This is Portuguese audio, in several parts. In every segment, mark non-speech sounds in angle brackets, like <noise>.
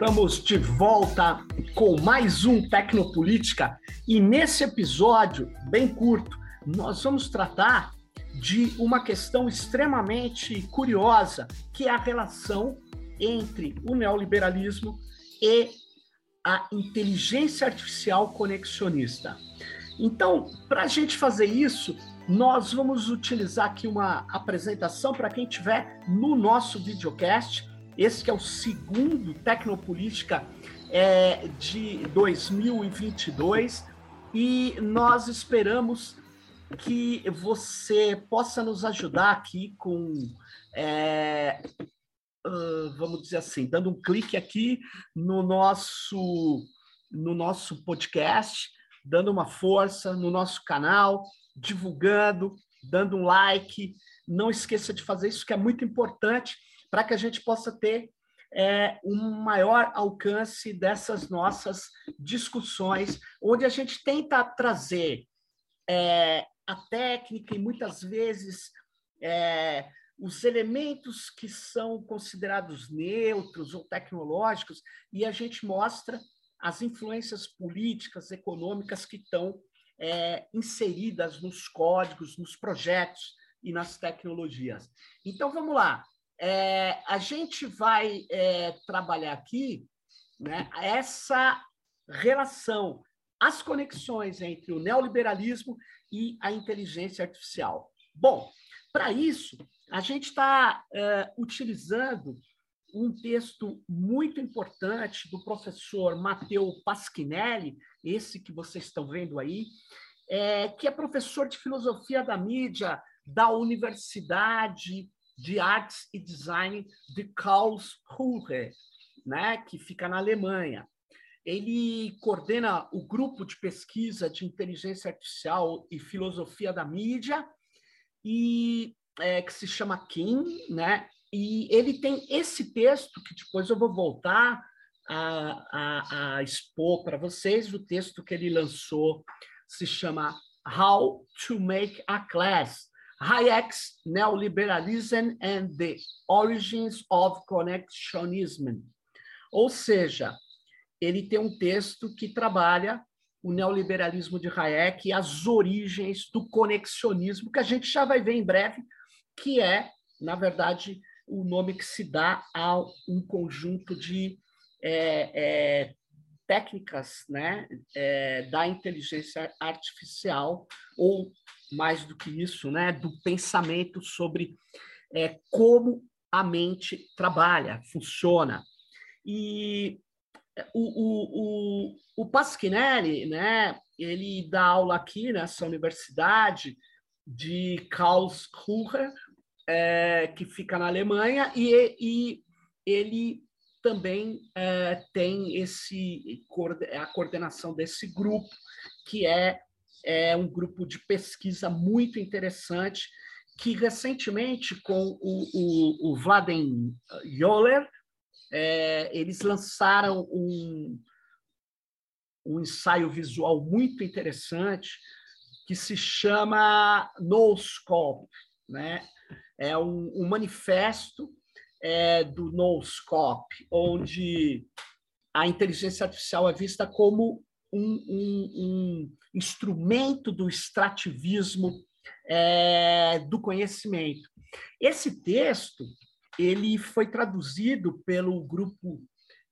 Estamos de volta com mais um Tecnopolítica e nesse episódio, bem curto, nós vamos tratar de uma questão extremamente curiosa, que é a relação entre o neoliberalismo e a inteligência artificial conexionista. Então, para a gente fazer isso, nós vamos utilizar aqui uma apresentação para quem estiver no nosso videocast esse que é o segundo Tecnopolítica é, de 2022 e nós esperamos que você possa nos ajudar aqui com, é, uh, vamos dizer assim, dando um clique aqui no nosso, no nosso podcast, dando uma força no nosso canal, divulgando, dando um like. Não esqueça de fazer isso, que é muito importante para que a gente possa ter é, um maior alcance dessas nossas discussões, onde a gente tenta trazer é, a técnica e muitas vezes é, os elementos que são considerados neutros ou tecnológicos, e a gente mostra as influências políticas, econômicas que estão é, inseridas nos códigos, nos projetos e nas tecnologias. Então, vamos lá. É, a gente vai é, trabalhar aqui né, essa relação, as conexões entre o neoliberalismo e a inteligência artificial. Bom, para isso, a gente está é, utilizando um texto muito importante do professor Matteo Pasquinelli, esse que vocês estão vendo aí, é, que é professor de filosofia da mídia da Universidade de Artes e Design de Karlsruhe, né, que fica na Alemanha. Ele coordena o grupo de pesquisa de inteligência artificial e filosofia da mídia, e é, que se chama Kim, né? E ele tem esse texto que depois eu vou voltar a, a, a expor para vocês. O texto que ele lançou se chama How to Make a Class Hayek's Neoliberalism and the Origins of Connectionism. Ou seja, ele tem um texto que trabalha o neoliberalismo de Hayek e as origens do conexionismo, que a gente já vai ver em breve, que é, na verdade, o nome que se dá a um conjunto de é, é, técnicas né, é, da inteligência artificial ou mais do que isso, né, do pensamento sobre é, como a mente trabalha, funciona. E o, o, o, o Pasquinelli, né, ele dá aula aqui nessa universidade de Karlsruhe, é, que fica na Alemanha, e, e ele também é, tem esse a coordenação desse grupo que é é um grupo de pesquisa muito interessante que recentemente com o, o, o Vladen Joller é, eles lançaram um, um ensaio visual muito interessante que se chama No Scope, né? É um, um manifesto é, do No Scope, onde a inteligência artificial é vista como um, um, um instrumento do extrativismo é, do conhecimento. Esse texto ele foi traduzido pelo grupo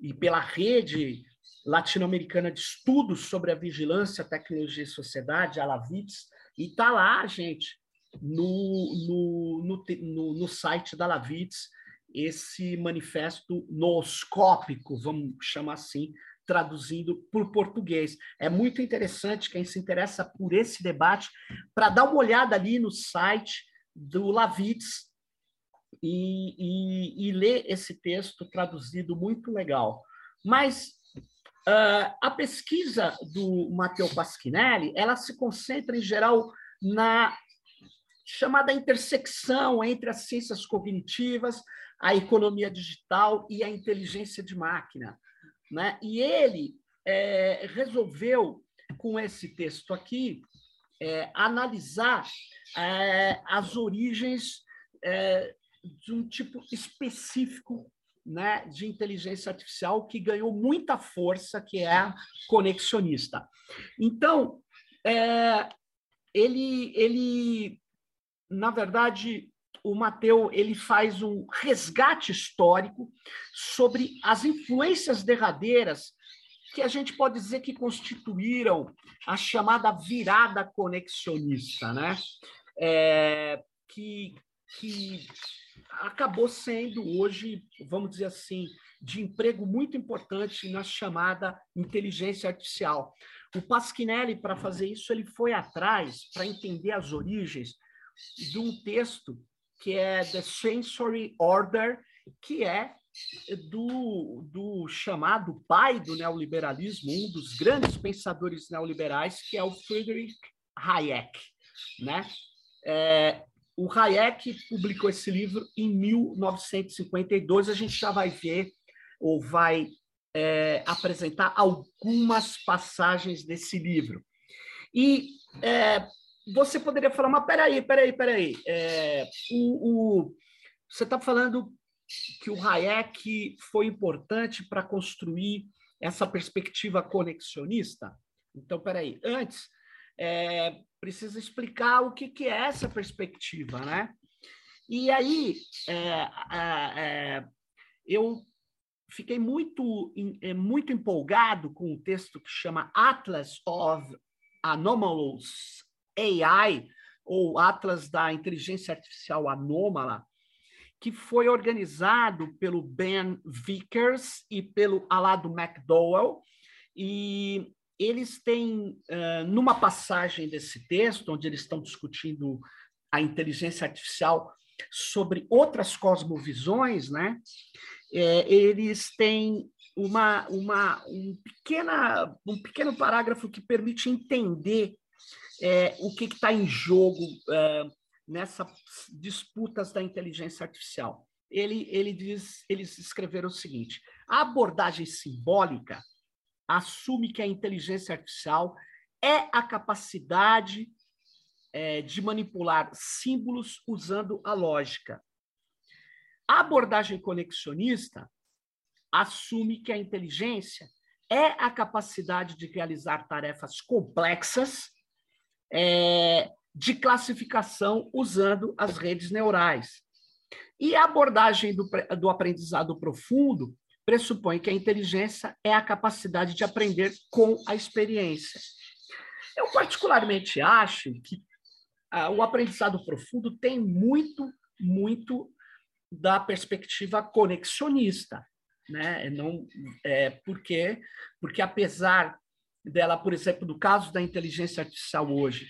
e pela rede latino-americana de estudos sobre a vigilância, tecnologia e sociedade, a LAVITS, e está lá, gente, no, no, no, no, site da LAVITS, esse manifesto nooscópico, vamos chamar assim, traduzindo por português. É muito interessante quem se interessa por esse debate para dar uma olhada ali no site do Lavitz e, e, e ler esse texto traduzido muito legal. Mas uh, a pesquisa do Matteo Pasquinelli ela se concentra em geral na chamada intersecção entre as ciências cognitivas, a economia digital e a inteligência de máquina. Né? E ele é, resolveu, com esse texto aqui, é, analisar é, as origens é, de um tipo específico né, de inteligência artificial que ganhou muita força, que é a conexionista. Então, é, ele, ele, na verdade, o Mateu ele faz um resgate histórico sobre as influências derradeiras que a gente pode dizer que constituíram a chamada virada conexionista, né? É, que, que acabou sendo hoje, vamos dizer assim, de emprego muito importante na chamada inteligência artificial. O Pasquinelli, para fazer isso, ele foi atrás para entender as origens de um texto que é The Sensory Order, que é do, do chamado pai do neoliberalismo, um dos grandes pensadores neoliberais, que é o Friedrich Hayek. Né? É, o Hayek publicou esse livro em 1952, a gente já vai ver ou vai é, apresentar algumas passagens desse livro. E é, você poderia falar, mas peraí, peraí, peraí. É, o, o, você está falando que o Hayek foi importante para construir essa perspectiva conexionista? Então, peraí, antes, é, precisa explicar o que, que é essa perspectiva, né? E aí, é, é, eu fiquei muito, é, muito empolgado com um texto que chama Atlas of Anomalous AI, ou Atlas da Inteligência Artificial Anômala, que foi organizado pelo Ben Vickers e pelo Alado McDowell, e eles têm, uh, numa passagem desse texto, onde eles estão discutindo a inteligência artificial sobre outras cosmovisões, né? É, eles têm uma, uma, um, pequena, um pequeno parágrafo que permite entender é, o que está em jogo é, nessas disputas da inteligência artificial. Ele, ele diz, eles escreveram o seguinte: a abordagem simbólica assume que a inteligência artificial é a capacidade é, de manipular símbolos usando a lógica. A abordagem conexionista assume que a inteligência é a capacidade de realizar tarefas complexas é, de classificação usando as redes neurais. E a abordagem do, do aprendizado profundo pressupõe que a inteligência é a capacidade de aprender com a experiência. Eu, particularmente, acho que ah, o aprendizado profundo tem muito, muito da perspectiva conexionista, né? Não é porque porque apesar dela, por exemplo, no caso da inteligência artificial hoje,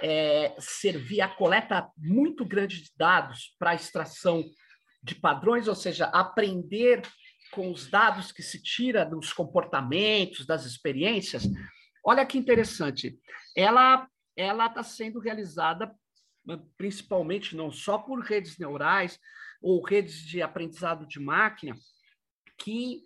é, servir a coleta muito grande de dados para a extração de padrões, ou seja, aprender com os dados que se tira dos comportamentos, das experiências. Olha que interessante. Ela ela está sendo realizada principalmente não só por redes neurais, ou redes de aprendizado de máquina que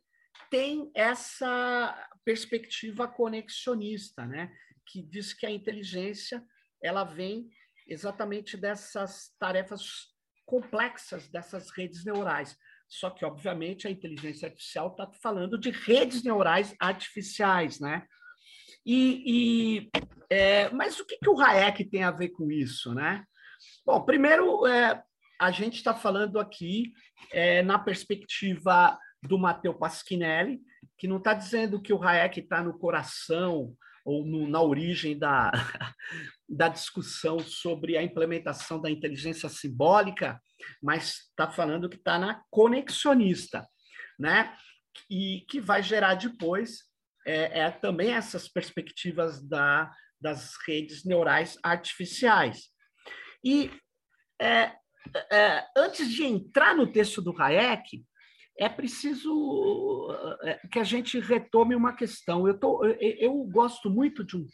tem essa perspectiva conexionista, né? que diz que a inteligência ela vem exatamente dessas tarefas complexas dessas redes neurais. Só que, obviamente, a inteligência artificial está falando de redes neurais artificiais, né? E, e é, mas o que, que o Hayek tem a ver com isso, né? Bom, primeiro, é, a gente está falando aqui é, na perspectiva do Matteo Pasquinelli, que não está dizendo que o Hayek está no coração ou no, na origem da, <laughs> da discussão sobre a implementação da inteligência simbólica, mas está falando que está na conexionista, né? E que vai gerar depois é, é também essas perspectivas da, das redes neurais artificiais. E é, é, antes de entrar no texto do Hayek, é preciso é, que a gente retome uma questão. Eu, tô, eu gosto muito de um,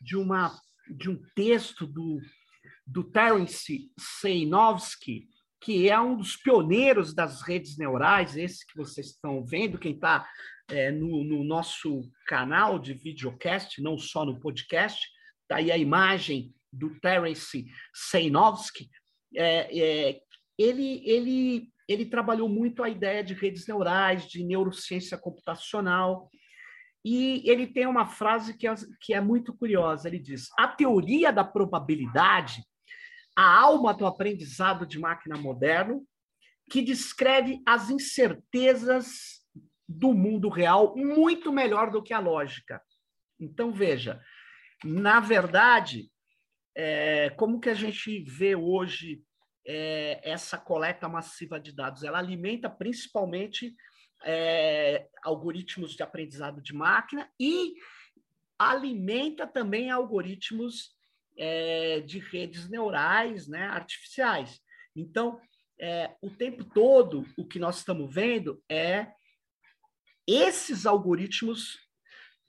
de uma, de um texto do, do Terence Seinovsky, que é um dos pioneiros das redes neurais, esse que vocês estão vendo, quem está é, no, no, nosso canal de videocast, não só no podcast, está aí a imagem do Terence Seinovsky, é, é, ele, ele, ele trabalhou muito a ideia de redes neurais, de neurociência computacional, e ele tem uma frase que é, que é muito curiosa. Ele diz: a teoria da probabilidade, a alma do aprendizado de máquina moderno, que descreve as incertezas do mundo real muito melhor do que a lógica. Então, veja, na verdade, é, como que a gente vê hoje é, essa coleta massiva de dados? Ela alimenta principalmente é, algoritmos de aprendizado de máquina e alimenta também algoritmos é, de redes neurais né, artificiais. Então, é, o tempo todo, o que nós estamos vendo é esses algoritmos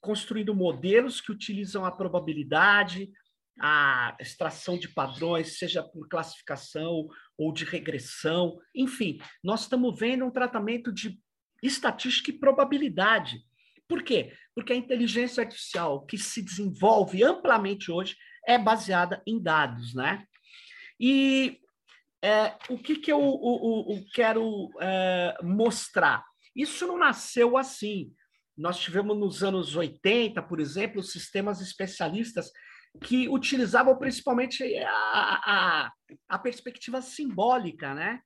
construindo modelos que utilizam a probabilidade, a extração de padrões, seja por classificação ou de regressão, enfim, nós estamos vendo um tratamento de estatística e probabilidade. Por quê? Porque a inteligência artificial que se desenvolve amplamente hoje é baseada em dados, né? E é, o que, que eu, eu, eu quero é, mostrar? Isso não nasceu assim. Nós tivemos nos anos 80, por exemplo, sistemas especialistas que utilizavam principalmente a, a, a perspectiva simbólica, né?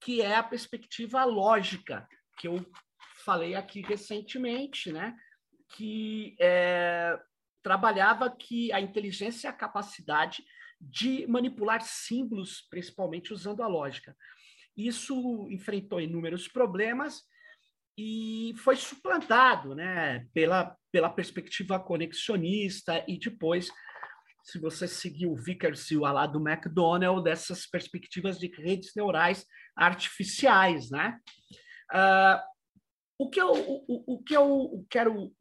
que é a perspectiva lógica, que eu falei aqui recentemente, né? que é, trabalhava que a inteligência é a capacidade de manipular símbolos, principalmente usando a lógica. Isso enfrentou inúmeros problemas e foi suplantado né, pela, pela perspectiva conexionista e depois, se você seguir o Vickers e o lá do McDonnell, dessas perspectivas de redes neurais artificiais. Né? Uh, o, que eu, o, o que eu quero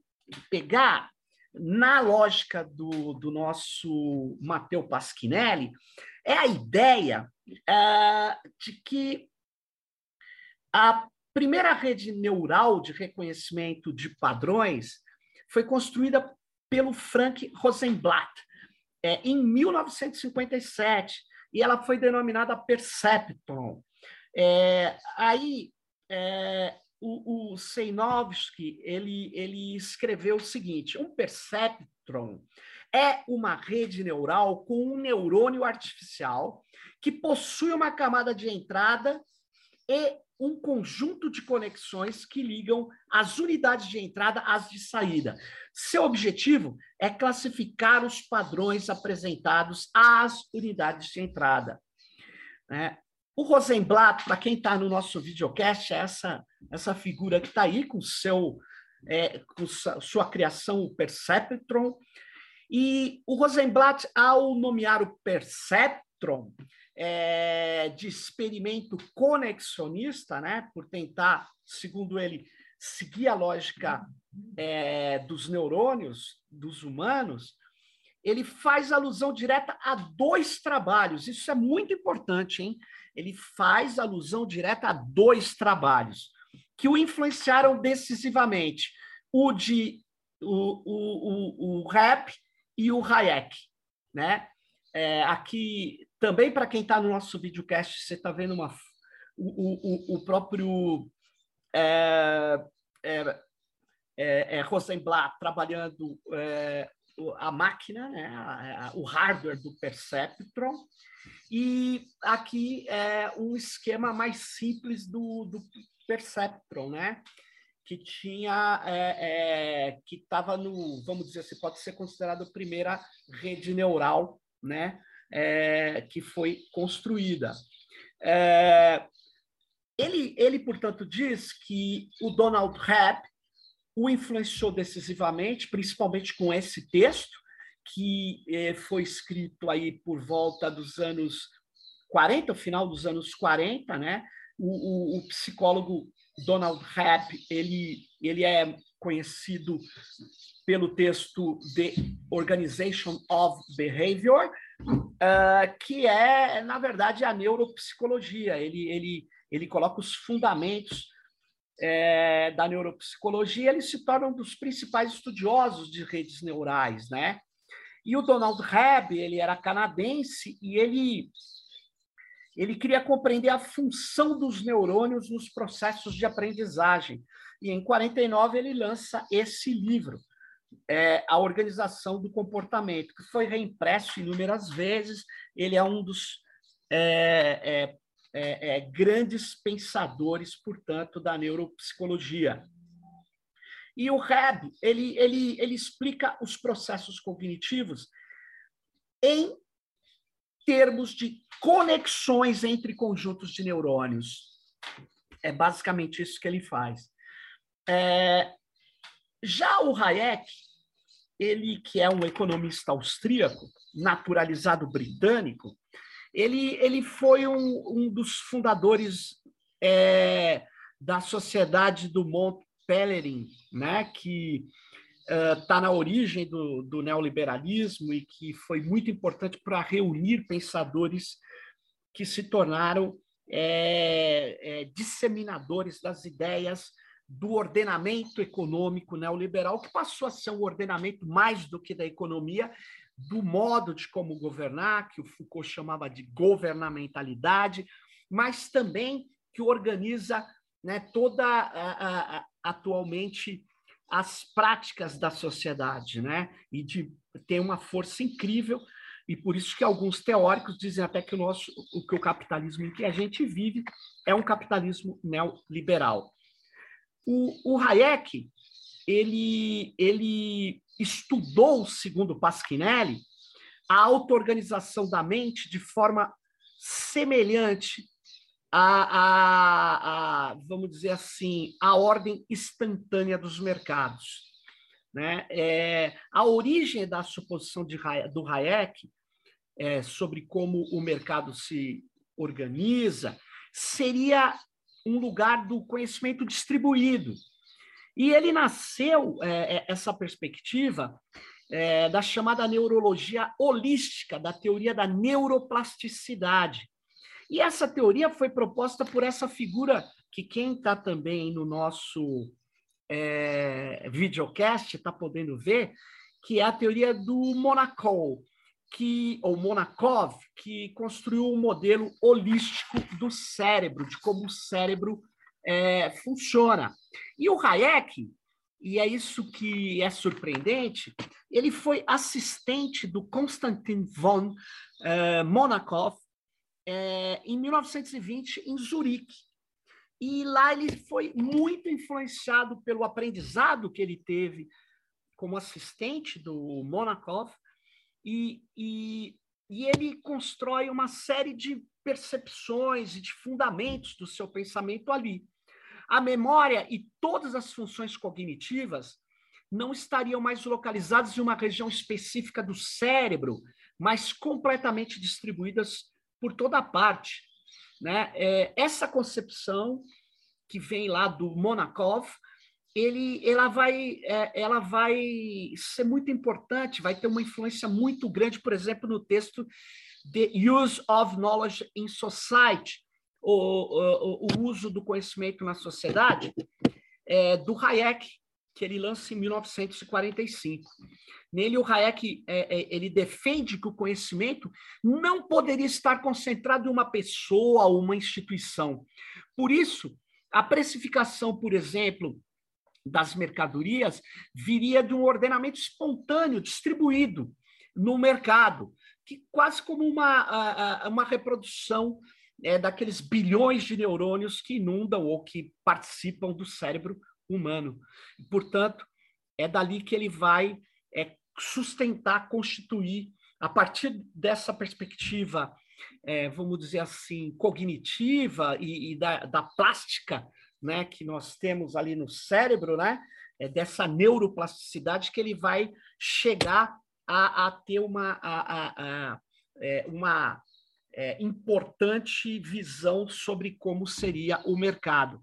pegar na lógica do, do nosso Matteo Paschinelli, é a ideia uh, de que a primeira rede neural de reconhecimento de padrões foi construída pelo Frank Rosenblatt é, em 1957 e ela foi denominada Perceptron. É, aí é, o, o ele, ele escreveu o seguinte: um perceptron é uma rede neural com um neurônio artificial que possui uma camada de entrada e um conjunto de conexões que ligam as unidades de entrada às de saída. Seu objetivo é classificar os padrões apresentados às unidades de entrada. Né? O Rosenblatt, para quem está no nosso videocast, é essa, essa figura que está aí com, seu, é, com sua criação, o Perceptron. E o Rosenblatt, ao nomear o Perceptron é, de experimento conexionista, né, por tentar, segundo ele, seguir a lógica é, dos neurônios, dos humanos, ele faz alusão direta a dois trabalhos. Isso é muito importante, hein? ele faz alusão direta a dois trabalhos que o influenciaram decisivamente: o de o, o, o, o rap e o Hayek, né? É, aqui também para quem está no nosso videocast, você está vendo uma, o, o, o próprio é, é, é, é Rosenblatt trabalhando é, a máquina, né, a, a, o hardware do Perceptron, e aqui é um esquema mais simples do, do Perceptron, né? que tinha é, é, que estava no, vamos dizer assim, pode ser considerado a primeira rede neural, né, é, que foi construída. É, ele, ele, portanto, diz que o Donald Hebb o influenciou decisivamente, principalmente com esse texto, que eh, foi escrito aí por volta dos anos 40, final dos anos 40, né? O, o, o psicólogo Donald Rapp, ele, ele é conhecido pelo texto The Organization of Behavior, uh, que é, na verdade, a neuropsicologia. Ele, ele, ele coloca os fundamentos é, da neuropsicologia, ele se torna um dos principais estudiosos de redes neurais, né? E o Donald Hebb, ele era canadense e ele ele queria compreender a função dos neurônios nos processos de aprendizagem. E em 49 ele lança esse livro, é, A Organização do Comportamento, que foi reimpresso inúmeras vezes. Ele é um dos é, é, é, é grandes pensadores, portanto, da neuropsicologia. E o Reb, ele, ele, ele explica os processos cognitivos em termos de conexões entre conjuntos de neurônios. É basicamente isso que ele faz. É, já o Hayek, ele que é um economista austríaco, naturalizado britânico, ele, ele foi um, um dos fundadores é, da Sociedade do Mont Pelerin, né, que está uh, na origem do, do, neoliberalismo e que foi muito importante para reunir pensadores que se tornaram é, é, disseminadores das ideias do ordenamento econômico neoliberal, que passou a ser um ordenamento mais do que da economia, do modo de como governar, que o Foucault chamava de governamentalidade, mas também que organiza né, toda a, a, atualmente as práticas da sociedade, né? E de tem uma força incrível e por isso que alguns teóricos dizem até que o nosso o que o capitalismo em que a gente vive é um capitalismo neoliberal. O, o Hayek ele ele estudou, segundo Pasquinelli, a auto-organização da mente de forma semelhante a, a, a, vamos dizer assim, a ordem instantânea dos mercados. Né? É, a origem da suposição de, do Hayek é, sobre como o mercado se organiza seria um lugar do conhecimento distribuído. E ele nasceu, é, é essa perspectiva, é, da chamada neurologia holística, da teoria da neuroplasticidade, e essa teoria foi proposta por essa figura que quem está também no nosso é, videocast está podendo ver, que é a teoria do Monacol, que, ou Monakov, que construiu um modelo holístico do cérebro, de como o cérebro é, funciona. E o Hayek, e é isso que é surpreendente, ele foi assistente do Konstantin von uh, Monakov é, em 1920 em Zurique. E lá ele foi muito influenciado pelo aprendizado que ele teve como assistente do Monakov, e, e, e ele constrói uma série de percepções e de fundamentos do seu pensamento ali. A memória e todas as funções cognitivas não estariam mais localizadas em uma região específica do cérebro, mas completamente distribuídas por toda parte. Né? É, essa concepção que vem lá do Monakov, ele, ela, vai, é, ela vai ser muito importante, vai ter uma influência muito grande, por exemplo, no texto The Use of Knowledge in Society, o, o, o uso do conhecimento na sociedade, é, do Hayek, que ele lança em 1945. Nele, o Hayek é, é, ele defende que o conhecimento não poderia estar concentrado em uma pessoa ou uma instituição. Por isso, a precificação, por exemplo, das mercadorias viria de um ordenamento espontâneo, distribuído no mercado, que quase como uma, uma reprodução é, daqueles bilhões de neurônios que inundam ou que participam do cérebro humano. Portanto, é dali que ele vai é, sustentar, constituir, a partir dessa perspectiva, é, vamos dizer assim, cognitiva e, e da, da, plástica né, que nós temos ali no cérebro, né, é dessa neuroplasticidade que ele vai chegar a, a ter uma, a, a, é, uma é, importante visão sobre como seria o mercado.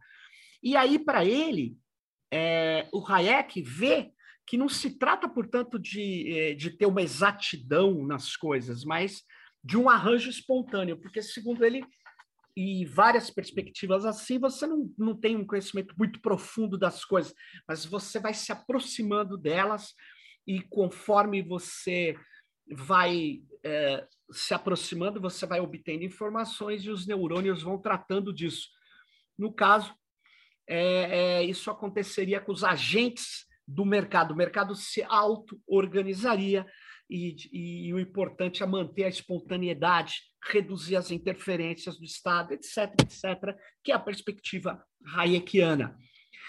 E aí, para ele, é, o Hayek vê que não se trata, portanto, de, eh, de ter uma exatidão nas coisas, mas de um arranjo espontâneo, porque, segundo ele, e várias perspectivas assim, você não, não tem um conhecimento muito profundo das coisas, mas você vai se aproximando delas e conforme você vai é, se aproximando, você vai obtendo informações e os neurônios vão tratando disso. No caso, é, é, isso aconteceria com os agentes do mercado. O mercado se auto-organizaria e, e, e, o importante é manter a espontaneidade, reduzir as interferências do Estado, etc., etc., que é a perspectiva hayekiana.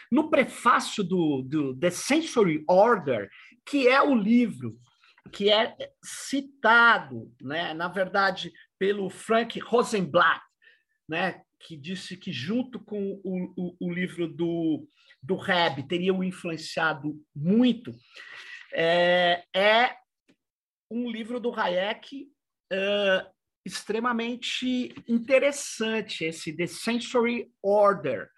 No prefácio do, do The Sensory Order, que é o livro que é citado, né, na verdade, pelo Frank Rosenblatt, né, que disse que, junto com o, o, o livro do, do Reb, teriam influenciado muito, é, é um livro do Hayek uh, extremamente interessante, esse The Sensory Order.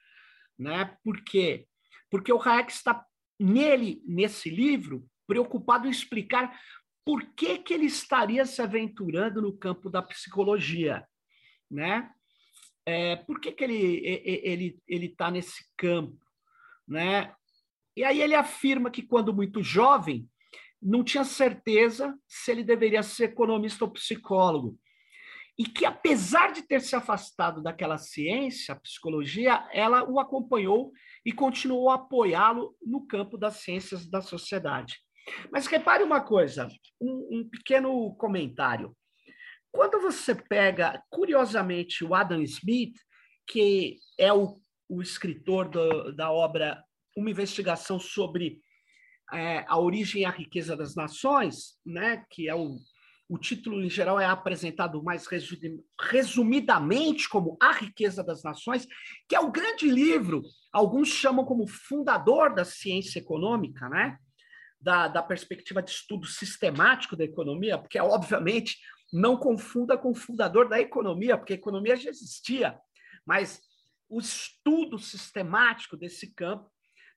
Né? Por quê? Porque o Hayek está nele, nesse livro, preocupado em explicar por que, que ele estaria se aventurando no campo da psicologia, né? É, por que, que ele ele ele está nesse campo, né? E aí ele afirma que quando muito jovem não tinha certeza se ele deveria ser economista ou psicólogo e que apesar de ter se afastado daquela ciência, a psicologia, ela o acompanhou e continuou a apoiá-lo no campo das ciências da sociedade. Mas repare uma coisa, um, um pequeno comentário. Quando você pega, curiosamente, o Adam Smith, que é o, o escritor do, da obra Uma Investigação sobre é, a Origem e a Riqueza das Nações, né, que é o, o título, em geral, é apresentado mais resumidamente como A Riqueza das Nações, que é o grande livro, alguns chamam como fundador da ciência econômica, né? da, da perspectiva de estudo sistemático da economia, porque, obviamente, não confunda com o fundador da economia, porque a economia já existia, mas o estudo sistemático desse campo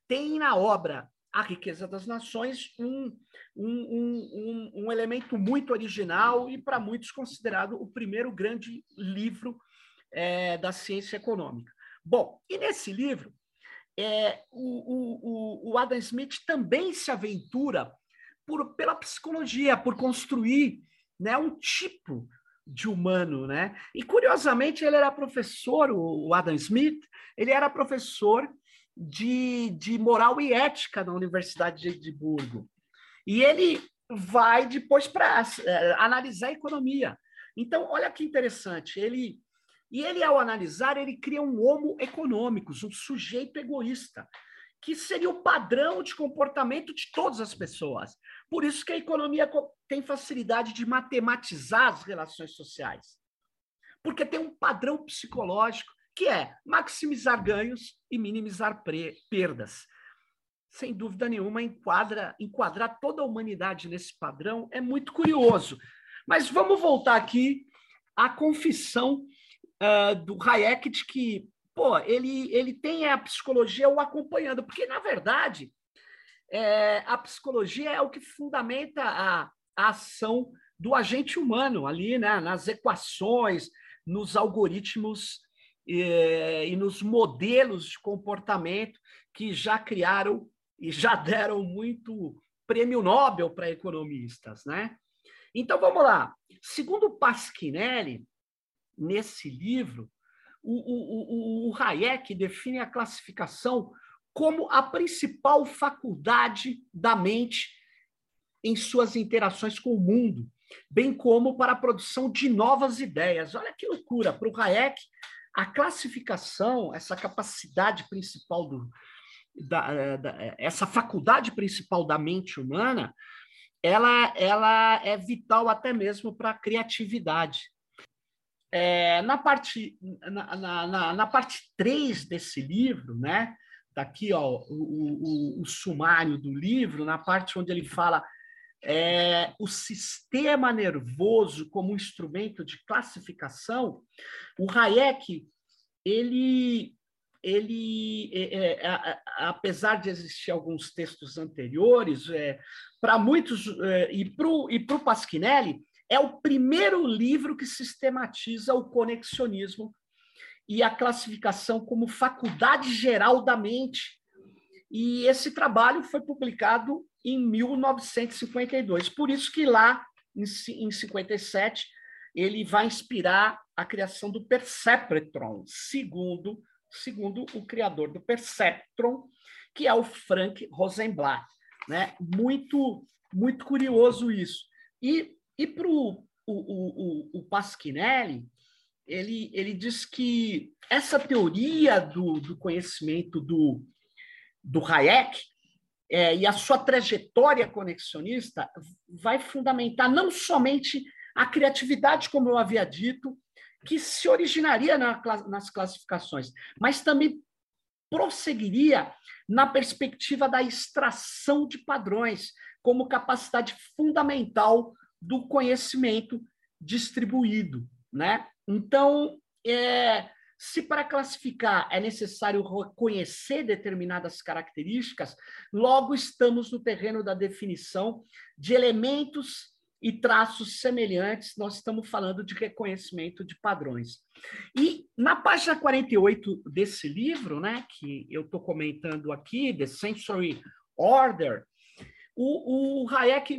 tem na obra A Riqueza das Nações um, um, um, um elemento muito original e, para muitos, considerado o primeiro grande livro é, da ciência econômica. Bom, e nesse livro, é, o, o, o Adam Smith também se aventura por, pela psicologia, por construir né, um tipo de humano, né? E curiosamente ele era professor, o Adam Smith, ele era professor de, de moral e ética na Universidade de Edimburgo. E ele vai depois para é, analisar a economia. Então, olha que interessante, ele e ele, ao analisar, ele cria um homo econômicos, um sujeito egoísta, que seria o padrão de comportamento de todas as pessoas. Por isso que a economia tem facilidade de matematizar as relações sociais. Porque tem um padrão psicológico que é maximizar ganhos e minimizar perdas. Sem dúvida nenhuma, enquadra, enquadrar toda a humanidade nesse padrão é muito curioso. Mas vamos voltar aqui à confissão uh, do Hayek de que, pô, ele, ele tem a psicologia o acompanhando, porque, na verdade, é, a psicologia é o que fundamenta a, a ação do agente humano ali, né, nas equações, nos algoritmos e, e nos modelos de comportamento que já criaram e já deram muito prêmio Nobel para economistas, né? Então vamos lá. Segundo Pasquinelli, nesse livro, o, o, o, o Hayek define a classificação como a principal faculdade da mente em suas interações com o mundo, bem como para a produção de novas ideias. Olha que loucura! Para o Hayek, a classificação, essa capacidade principal do, da, da, essa faculdade principal da mente humana, ela, ela é vital até mesmo para a criatividade. É, na parte na, na, na, parte 3 desse livro, né? Daqui, ó, o, o, o, sumário do livro, na parte onde ele fala é, o sistema nervoso como instrumento de classificação, o Hayek, ele, ele é, é, apesar de existir alguns textos anteriores, é, para muitos, é, e para o Pasquinelli, é o primeiro livro que sistematiza o conexionismo e a classificação como faculdade geral da mente. E esse trabalho foi publicado em 1952. Por isso que lá em, em 57, ele vai inspirar a criação do perceptron, segundo, segundo o criador do perceptron, que é o Frank Rosenblatt. Né? Muito, muito curioso isso. E, e para o, o, o, o Pasquinelli, ele, ele diz que essa teoria do, do conhecimento do, do Hayek é, e a sua trajetória conexionista vai fundamentar não somente a criatividade, como eu havia dito, que se originaria na, nas classificações, mas também prosseguiria na perspectiva da extração de padrões como capacidade fundamental do conhecimento distribuído, né? Então, é, se para classificar é necessário reconhecer determinadas características, logo estamos no terreno da definição de elementos e traços semelhantes, nós estamos falando de reconhecimento de padrões. E na página 48 desse livro, né, que eu estou comentando aqui, The Sensory Order, o, o Hayek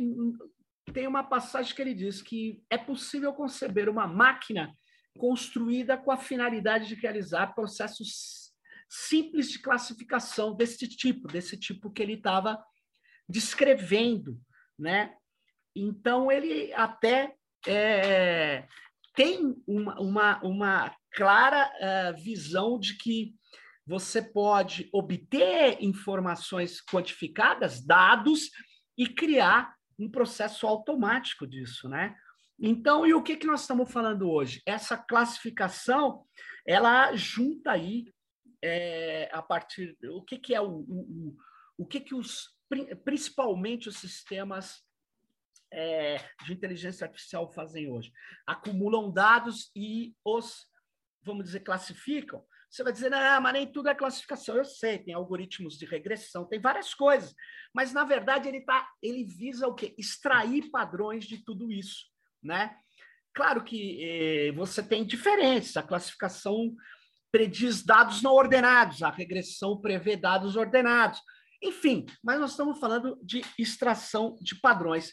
tem uma passagem que ele diz que é possível conceber uma máquina construída com a finalidade de realizar processos simples de classificação desse tipo, desse tipo que ele estava descrevendo, né? Então ele até é, tem uma, uma, uma clara uh, visão de que você pode obter informações quantificadas, dados, e criar um processo automático disso, né? Então, e o que, que nós estamos falando hoje? Essa classificação, ela junta aí é, a partir o que, que é o, o, o que, que os principalmente os sistemas é, de inteligência artificial fazem hoje? Acumulam dados e os, vamos dizer, classificam. Você vai dizer, não, mas nem tudo é classificação. Eu sei, tem algoritmos de regressão, tem várias coisas. Mas, na verdade, ele, tá, ele visa o quê? Extrair padrões de tudo isso né? Claro que eh, você tem diferenças, a classificação prediz dados não ordenados, a regressão prevê dados ordenados, enfim, mas nós estamos falando de extração de padrões.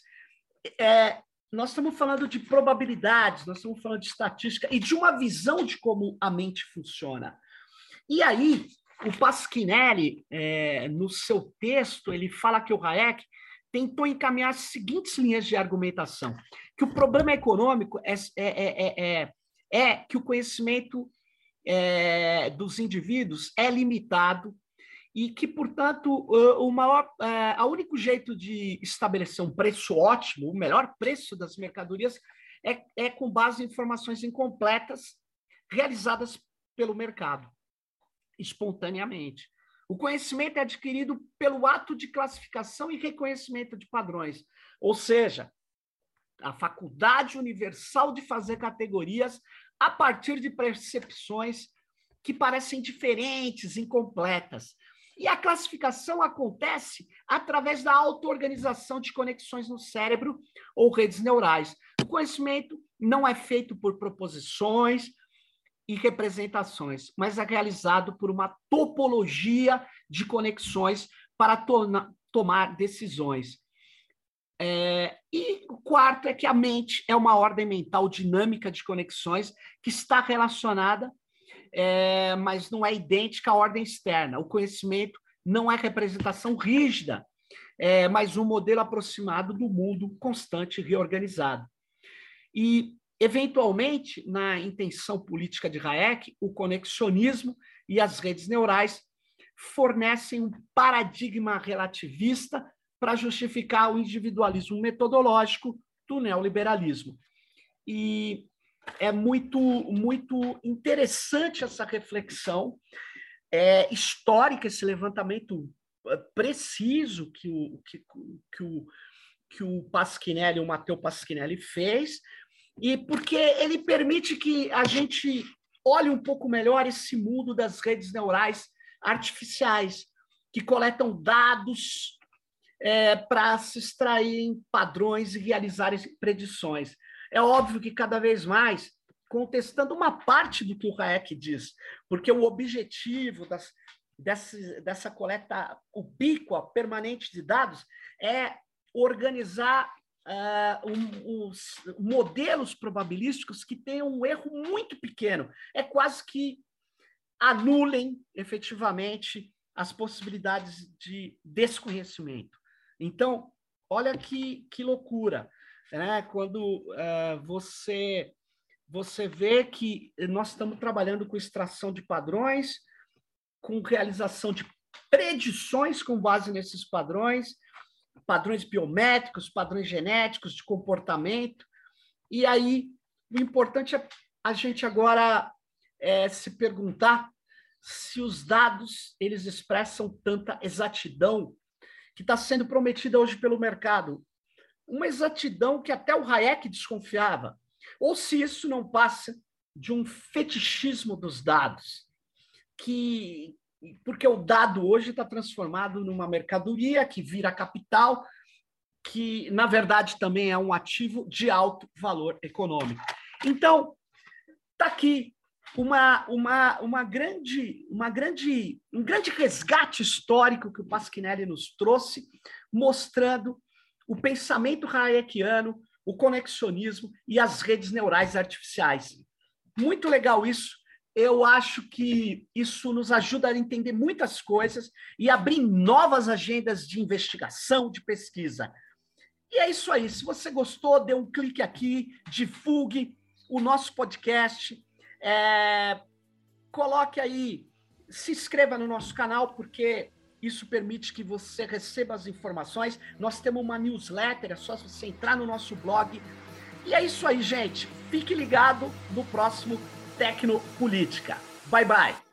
É, nós estamos falando de probabilidades, nós estamos falando de estatística e de uma visão de como a mente funciona. E aí, o Pasquinelli, é, no seu texto, ele fala que o Hayek tentou encaminhar as seguintes linhas de argumentação: que o problema econômico é, é, é, é que o conhecimento dos indivíduos é limitado e que, portanto, o maior, o único jeito de estabelecer um preço ótimo, o melhor preço das mercadorias, é, é com base em informações incompletas realizadas pelo mercado, espontaneamente. O conhecimento é adquirido pelo ato de classificação e reconhecimento de padrões, ou seja, a faculdade universal de fazer categorias a partir de percepções que parecem diferentes, incompletas. E a classificação acontece através da auto-organização de conexões no cérebro ou redes neurais. O conhecimento não é feito por proposições, e representações, mas é realizado por uma topologia de conexões para to tomar decisões. É, e o quarto é que a mente é uma ordem mental dinâmica de conexões que está relacionada, é, mas não é idêntica à ordem externa. O conhecimento não é representação rígida, é, mas um modelo aproximado do mundo constante reorganizado. E Eventualmente, na intenção política de Hayek, o conexionismo e as redes neurais fornecem um paradigma relativista para justificar o individualismo metodológico do neoliberalismo. E é muito, muito interessante essa reflexão é, histórica, esse levantamento é, preciso que o, que, que o, que o Pasquinelli, o Matteo Pasquinelli fez, e porque ele permite que a gente olhe um pouco melhor esse mundo das redes neurais artificiais, que coletam dados é, para se extraírem padrões e realizarem predições. É óbvio que cada vez mais, contestando uma parte do que o Hayek diz, porque o objetivo das, dessa, coleta ubíqua, permanente de dados, é organizar uh, um, os modelos probabilísticos que tenham um erro muito pequeno. É quase que anulem efetivamente as possibilidades de desconhecimento. Então, olha que, que loucura, né? Quando uh, você você vê que nós estamos trabalhando com extração de padrões, com realização de predições com base nesses padrões, padrões biométricos, padrões genéticos de comportamento. E aí, o importante é a gente agora é, se perguntar se os dados eles expressam tanta exatidão que está sendo prometida hoje pelo mercado. Uma exatidão que até o Hayek desconfiava. Ou se isso não passa de um fetichismo dos dados, que porque o dado hoje está transformado numa mercadoria que vira capital, que na verdade também é um ativo de alto valor econômico. Então, está aqui uma, uma, uma grande, uma grande, um grande resgate histórico que o Pasquinelli nos trouxe, mostrando o pensamento hayekiano, o conexionismo e as redes neurais artificiais. Muito legal isso. Eu acho que isso nos ajuda a entender muitas coisas e abrir novas agendas de investigação, de pesquisa. E é isso aí. Se você gostou, dê um clique aqui, divulgue o nosso podcast, é, coloque aí, se inscreva no nosso canal, porque isso permite que você receba as informações. Nós temos uma newsletter, é só você entrar no nosso blog. E é isso aí, gente. Fique ligado no próximo Tecnopolítica. Bye, bye.